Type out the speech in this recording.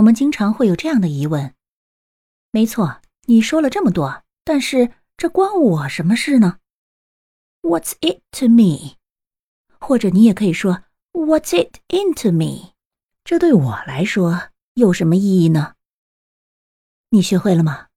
我们经常会有这样的疑问。没错你说了这么多但是这关我什么事呢？What's it to me 或者你也可以说 what's it in to me 这对我来说有什么意义呢？你学会了吗？